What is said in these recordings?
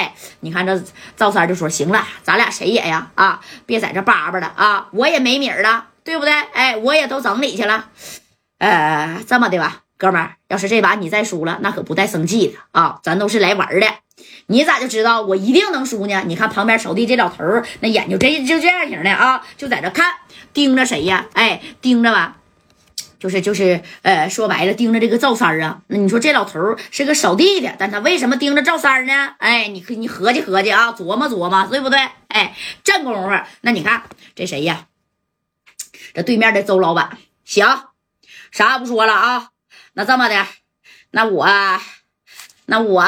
哎，你看这赵三就说行了，咱俩谁也呀啊，别在这叭叭了啊，我也没米儿了，对不对？哎，我也都整理去了。呃，这么的吧，哥们儿，要是这把你再输了，那可不带生气的啊，咱都是来玩的。你咋就知道我一定能输呢？你看旁边扫地这老头儿，那眼睛这就这样型的啊，就在这看，盯着谁呀？哎，盯着吧。就是就是，呃，说白了，盯着这个赵三儿啊。那你说这老头是个扫地的，但他为什么盯着赵三儿呢？哎，你你合计合计啊，琢磨琢磨，对不对？哎，正功夫，那你看这谁呀？这对面的周老板，行，啥也不说了啊。那这么的，那我，那我，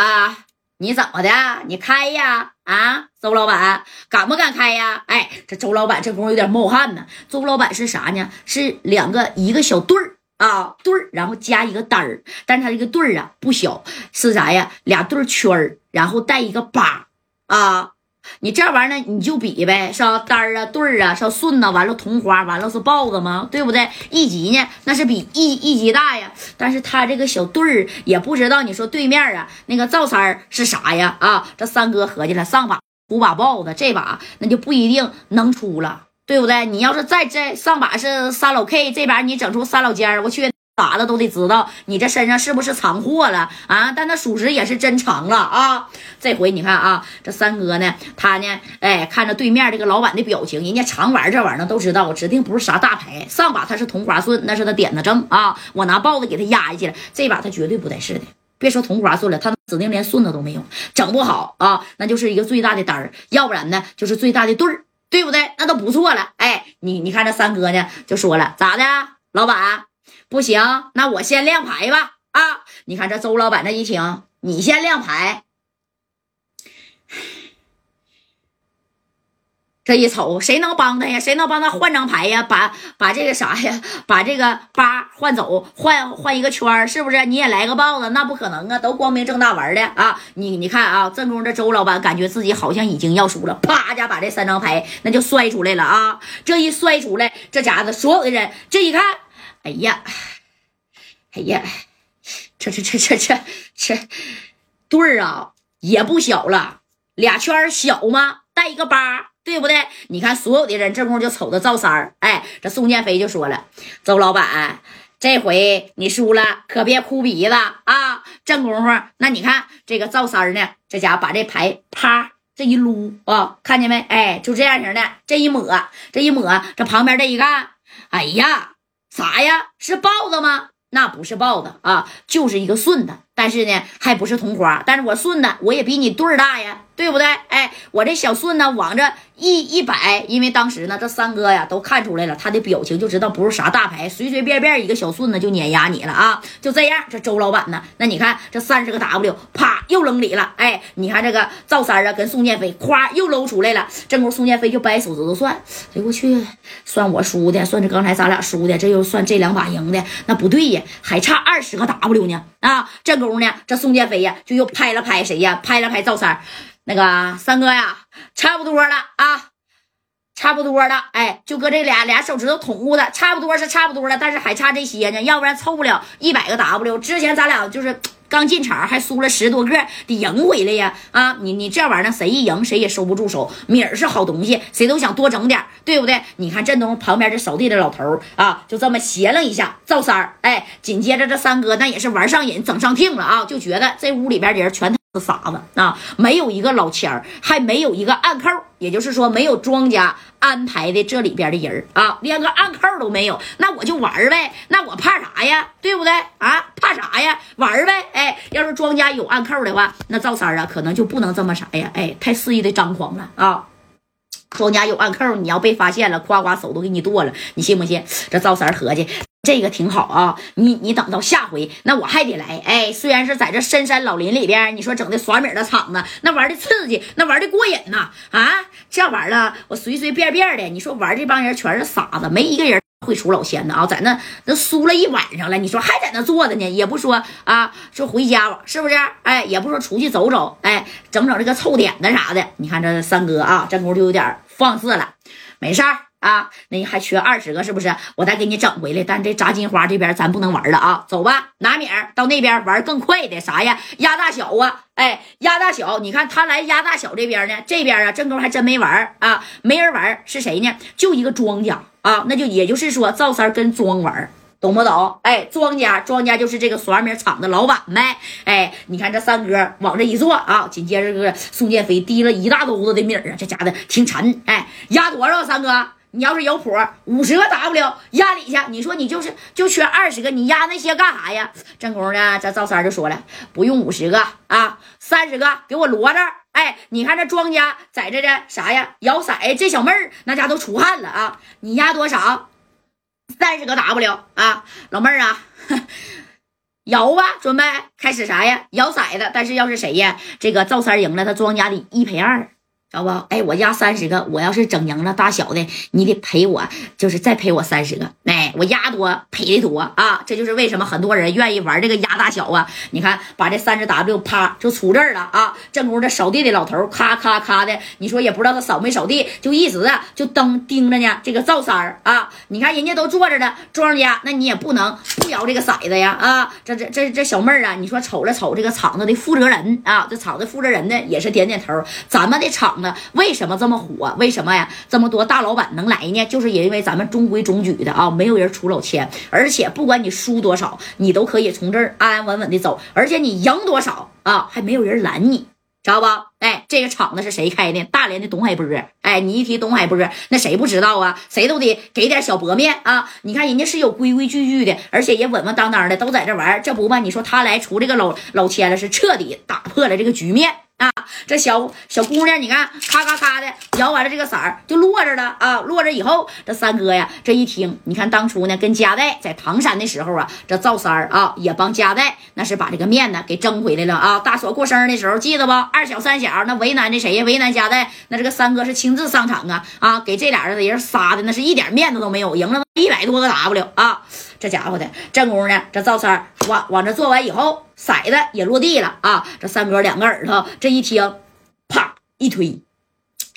你怎么的？你开呀？啊，周老板敢不敢开呀？哎，这周老板这功夫有点冒汗呢。周老板是啥呢？是两个一个小对儿啊，对儿，然后加一个单儿，但是他这个对儿啊不小，是啥呀？俩对儿圈儿，然后带一个八啊。你这玩意儿呢，你就比呗，是？单儿啊，对儿啊，是顺呐，完了同花，完了是豹子吗？对不对？一级呢，那是比一一级大呀。但是他这个小对儿也不知道，你说对面啊，那个赵三儿是啥呀？啊，这三哥合计了，上把五把豹子，这把那就不一定能出了，对不对？你要是再再上把是三老 K，这把你整出三老尖儿，我去。咋的都得知道你这身上是不是藏货了啊？但那属实也是真藏了啊！这回你看啊，这三哥呢，他呢，哎，看着对面这个老板的表情，人家常玩这玩意儿都知道，指定不是啥大牌。上把他是同花顺，那是他点子正啊！我拿豹子给他压下去了，这把他绝对不带是的。别说同花顺了，他指定连顺子都没有，整不好啊，那就是一个最大的单儿，要不然呢就是最大的对儿，对不对？那都不错了。哎，你你看这三哥呢，就说了咋的，老板？不行，那我先亮牌吧。啊，你看这周老板这一听，你先亮牌。这一瞅，谁能帮他呀？谁能帮他换张牌呀？把把这个啥呀？把这个八换走，换换一个圈是不是？你也来个豹子？那不可能啊，都光明正大玩的啊！你你看啊，正宫这周老板感觉自己好像已经要输了，啪家把这三张牌那就摔出来了啊！这一摔出来，这家子所有的人这一看。哎呀，哎呀，这这这这这这对儿啊，也不小了，俩圈小吗？带一个八，对不对？你看所有的人这功夫就瞅着赵三儿，哎，这宋建飞就说了：“周老板，这回你输了，可别哭鼻子啊！”正功夫，那你看这个赵三儿呢，这家伙把这牌啪这一撸啊，看见没？哎，就这样型的，这一抹，这一抹，这旁边这一看，哎呀！啥呀？是豹子吗？那不是豹子啊，就是一个顺的。但是呢，还不是同花。但是我顺的，我也比你对儿大呀，对不对？哎，我这小顺呢，往这一一摆，因为当时呢，这三哥呀都看出来了，他的表情就知道不是啥大牌，随随便便一个小顺呢就碾压你了啊！就这样，这周老板呢，那你看这三十个 W，啪又扔里了。哎，你看这个赵三啊跟宋建飞，咵又搂出来了。这会宋建飞就掰手指头算，哎呦我去，算我输的，算是刚才咱俩输的，这又算这两把赢的，那不对呀，还差二十个 W 呢啊！这。功夫呢，这宋建飞呀，就又拍了拍谁呀？拍了拍赵三，那个三哥呀，差不多了啊，差不多了。哎，就搁这俩俩手指头捅咕的，差不多是差不多了，但是还差这些呢，要不然凑不了一百个 W。之前咱俩就是。刚进场还输了十多个，得赢回来呀！啊，你你这玩意儿，谁一赢谁也收不住手。米儿是好东西，谁都想多整点，对不对？你看振东旁边这扫地的老头啊，就这么斜了一下赵三儿，哎，紧接着这三哥那也是玩上瘾，整上听了啊，就觉得这屋里边的人全。是傻子啊！没有一个老签儿，还没有一个暗扣，也就是说没有庄家安排的这里边的人啊，连个暗扣都没有。那我就玩呗，那我怕啥呀？对不对啊？怕啥呀？玩呗！哎，要是庄家有暗扣的话，那赵三啊可能就不能这么啥呀？哎，太肆意的张狂了啊！庄家有暗扣，你要被发现了，夸夸手都给你剁了，你信不信？这赵三合计。这个挺好啊，你你等到下回，那我还得来。哎，虽然是在这深山老林里边，你说整的耍米的场子，那玩的刺激，那玩的过瘾呐。啊，这玩意儿我随随便便的，你说玩这帮人全是傻子，没一个人会出老千的啊。在那那输了一晚上了，你说还在那坐着呢，也不说啊，说回家吧是不是？哎，也不说出去走走，哎，整整这个臭点子啥的。你看这三哥啊，这功夫就有点放肆了，没事儿。啊，那还缺二十个是不是？我再给你整回来。但这炸金花这边咱不能玩了啊，走吧，拿米儿到那边玩更快的啥呀？压大小啊，哎，压大小，你看他来压大小这边呢，这边啊，正宫还真没玩啊，没人玩是谁呢？就一个庄家啊，那就也就是说赵三跟庄玩。懂不懂？哎，庄家，庄家就是这个耍米厂的老板呗。哎，你看这三哥往这一坐啊，紧接着个宋建飞提了一大兜子的米儿啊，这家的挺沉。哎，压多少？三哥，你要是有谱，五十个 W 压里去。你说你就是就缺二十个，你压那些干啥呀？正宫呢，这赵三就说了，不用五十个啊，三十个给我摞着。哎，你看这庄家在这这啥呀？摇骰，这小妹儿那家都出汗了啊。你压多少？三十个 W 啊，老妹儿啊，摇吧，准备开始啥呀？摇色子，但是要是谁呀？这个赵三赢了，他庄家得一赔二。知道不？哎，我压三十个，我要是整赢了大小的，你得赔我，就是再赔我三十个。哎，我压多赔的多啊！这就是为什么很多人愿意玩这个压大小啊。你看，把这三十 W 啪就出这儿了啊！正宫这扫地的老头咔咔咔的，你说也不知道他扫没扫地，就一直啊就瞪盯着呢。这个赵三儿啊，你看人家都坐着呢，庄家，那你也不能不摇这个骰子呀啊！这这这这小妹儿啊，你说瞅了瞅这个厂子的负责人啊，这厂子负责人呢也是点点头，咱们的厂。为什么这么火？为什么呀？这么多大老板能来呢？就是因为咱们中规中矩的啊，没有人出老千，而且不管你输多少，你都可以从这儿安安稳稳的走，而且你赢多少啊，还没有人拦你，知道不？哎，这个厂子是谁开的？大连的董海波。哎，你一提董海波，那谁不知道啊？谁都得给点小薄面啊！你看人家是有规规矩矩的，而且也稳稳当当的，都在这玩。这不吧？你说他来出这个老老千了，是彻底打破了这个局面。啊，这小小姑娘，你看，咔咔咔的摇完了，这个色儿就落着了啊！落着以后，这三哥呀，这一听，你看当初呢，跟嘉代在唐山的时候啊，这赵三儿啊，也帮嘉代那是把这个面呢给争回来了啊！大锁过生日的时候，记得不？二小三小那为难的谁呀？为难嘉代，那这个三哥是亲自上场啊啊，给这俩人的人杀的那是一点面子都没有，赢了一百多个 W 啊！这家伙的正功呢，这赵三往往这做完以后。骰子也落地了啊！这三哥两个耳朵，这一听，啪一推，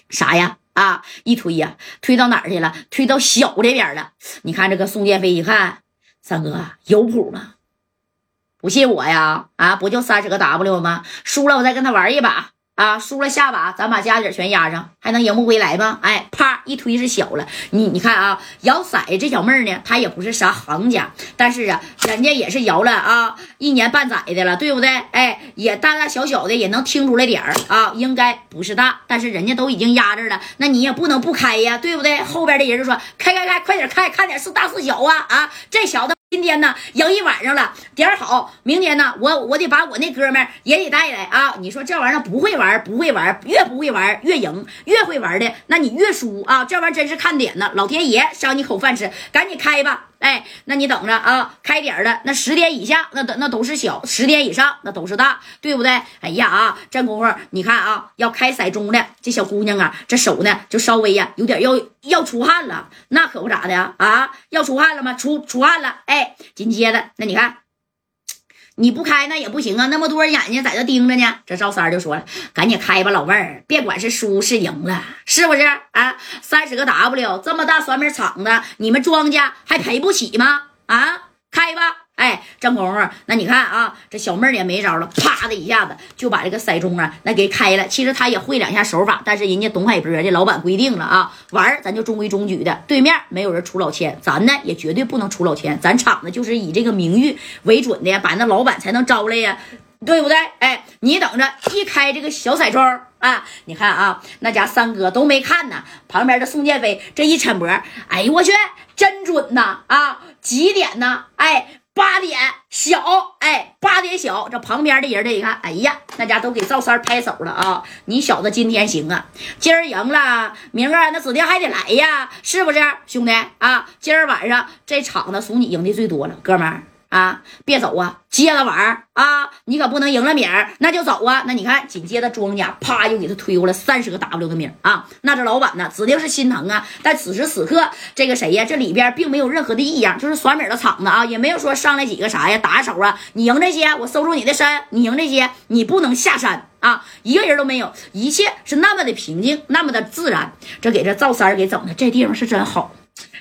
啥呀？啊，一推呀，推到哪儿去了？推到小这边了。你看这个宋建飞一看，三哥有谱吗？不信我呀？啊，不就三十个 W 吗？输了我再跟他玩一把。啊，输了下把，咱把家底全压上，还能赢不回来吗？哎，啪一推是小了。你你看啊，摇骰这小妹儿呢，她也不是啥行家，但是啊，人家也是摇了啊一年半载的了，对不对？哎，也大大小小的也能听出来点儿啊，应该不是大，但是人家都已经压着了，那你也不能不开呀，对不对？后边的人就说开开开，快点开，看点是大是小啊啊！这小子。今天呢，赢一晚上了，点儿好。明天呢，我我得把我那哥们也得带来啊！你说这玩意儿不会玩，不会玩，越不会玩越赢，越会玩的那你越输啊！这玩意儿真是看点呢，老天爷赏你口饭吃，赶紧开吧。哎，那你等着啊！开点的那十点以下，那那都是小；十点以上，那都是大，对不对？哎呀啊，这功夫你看啊，要开骰盅的这小姑娘啊，这手呢就稍微呀有点要要出汗了，那可不咋的啊！要出汗了吗？出出汗了。哎，紧接着那你看。你不开那也不行啊，那么多人眼睛在这盯着呢。这赵三就说了：“赶紧开吧，老妹儿，别管是输是赢了，是不是啊？三十个 W，这么大酸面厂子，你们庄家还赔不起吗？啊，开吧。”哎，正功夫，那你看啊，这小妹儿也没招了，啪的一下子就把这个骰盅啊那给开了。其实他也会两下手法，但是人家董海波这老板规定了啊，玩咱就中规中矩的，对面没有人出老千，咱呢也绝对不能出老千，咱厂子就是以这个名誉为准的，把那老板才能招来呀，对不对？哎，你等着，一开这个小骰盅啊，你看啊，那家三哥都没看呢，旁边的宋建飞这一抻脖，哎呦我去，真准呐啊，几点呢？哎。八点小，哎，八点小，这旁边的人这一看，哎呀，那家都给赵三拍手了啊！你小子今天行啊，今儿赢了，明儿那指定还得来呀，是不是，兄弟啊？今儿晚上这场子属你赢的最多了，哥们儿，啊，别走啊，接着玩啊！你可不能赢了米儿，那就走啊！那你看，紧接着庄家啪又给他推过来三十个 W 的米儿啊！那这老板呢，指定是心疼啊！但此时此刻，这个谁呀？这里边并没有任何的异样，就是耍米的场子啊，也没有说上来几个啥呀，打手啊！你赢这些，我收住你的山；你赢这些，你不能下山啊！一个人都没有，一切是那么的平静，那么的自然。这给这赵三给整的，这地方是真好。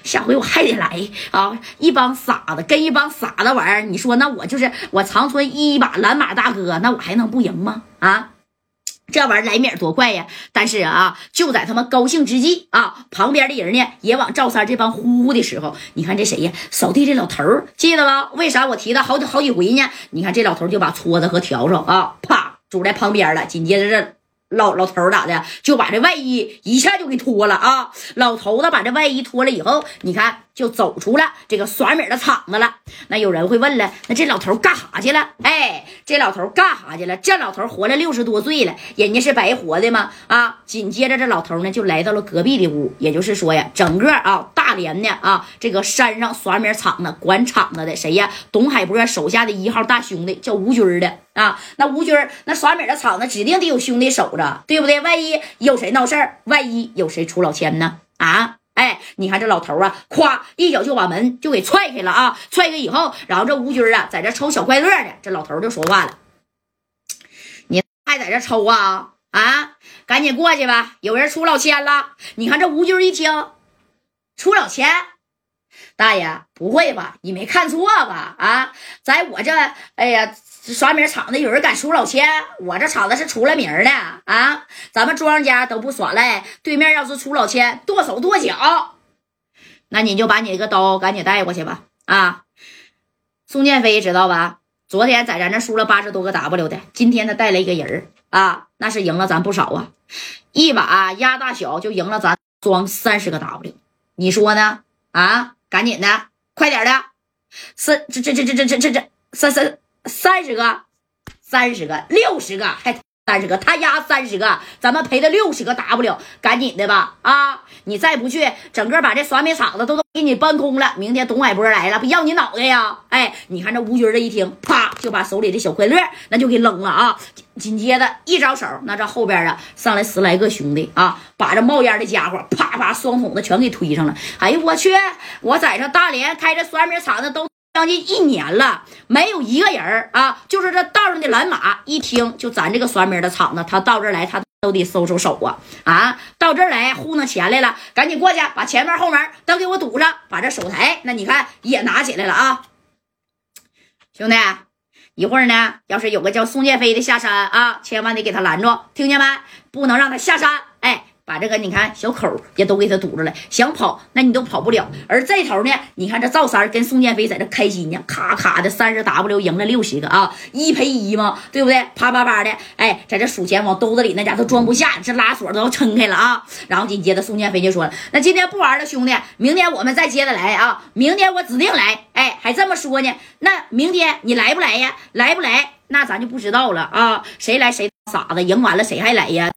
下回我还得来啊！一帮傻子跟一帮傻子玩你说那我就是我长春一把蓝马大哥，那我还能不赢吗？啊，这玩意儿来面多快呀！但是啊，就在他们高兴之际啊，旁边的人呢也往赵三这帮呼呼的时候，你看这谁呀？扫地这老头记得吧？为啥我提他好几好几回呢？你看这老头就把撮子和笤帚啊，啪拄在旁边了，紧接着这。老老头咋的，就把这外衣一下就给脱了啊！老头子把这外衣脱了以后，你看就走出了这个耍米的场子了。那有人会问了，那这老头干啥去了？哎，这老头干啥去了？这老头活了六十多岁了，人家是白活的吗？啊！紧接着这老头呢就来到了隔壁的屋，也就是说呀，整个啊大连的啊这个山上耍米厂子管厂子的谁呀？董海波手下的一号大兄弟叫吴军的。啊，那吴军那耍米的厂子指定得有兄弟守着，对不对？万一有谁闹事儿，万一有谁出老千呢？啊，哎，你看这老头啊，咵一脚就把门就给踹开了啊！踹开以后，然后这吴军啊，在这抽小快乐呢。这老头就说话了：“你还在这抽啊？啊，赶紧过去吧，有人出老千了。”你看这吴军一听，出老千。大爷，不会吧？你没看错吧？啊，在我这，哎呀，耍名场子有人敢出老千，我这场子是出了名的啊！咱们庄家都不耍赖，对面要是出老千，剁手剁脚。那你就把你那个刀赶紧带过去吧。啊，宋建飞知道吧？昨天在咱这输了八十多个 W 的，今天他带了一个人啊，那是赢了咱不少啊，一把压大小就赢了咱庄三十个 W，你说呢？啊？赶紧的，快点的，三这这这这这这这这三三三十个，三十个，六十个，还三十个，他压三十个，咱们赔了六十个 W，赶紧的吧啊！你再不去，整个把这耍米厂子都都给你搬空了。明天董海波来了，不要你脑袋呀？哎，你看这吴军这一听，啪就把手里的小快乐那就给扔了啊！紧接着一招手，那这后边啊上来十来个兄弟啊，把这冒烟的家伙啪啪双筒子全给推上了。哎呦我去！我在这大连开着酸米厂子都将近一年了，没有一个人啊，就是这道上的蓝马，一听就咱这个酸米的厂子，他到这儿来他都得收收手啊啊！到这儿来糊弄钱来了，赶紧过去把前面后门都给我堵上，把这手台那你看也拿起来了啊，兄弟。一会儿呢，要是有个叫宋建飞的下山啊，千万得给他拦住，听见没？不能让他下山。把这个你看小口也都给他堵着了，想跑那你都跑不了。而这头呢，你看这赵三跟宋建飞在这开心呢，咔咔的三十 W 赢了六十个啊，一赔一嘛，对不对？啪啪啪的，哎，在这数钱往兜子里那家都装不下，这拉锁都要撑开了啊。然后紧接着宋建飞就说了：“那今天不玩了，兄弟，明天我们再接着来啊，明天我指定来。”哎，还这么说呢？那明天你来不来呀？来不来？那咱就不知道了啊。谁来谁傻子，赢完了谁还来呀？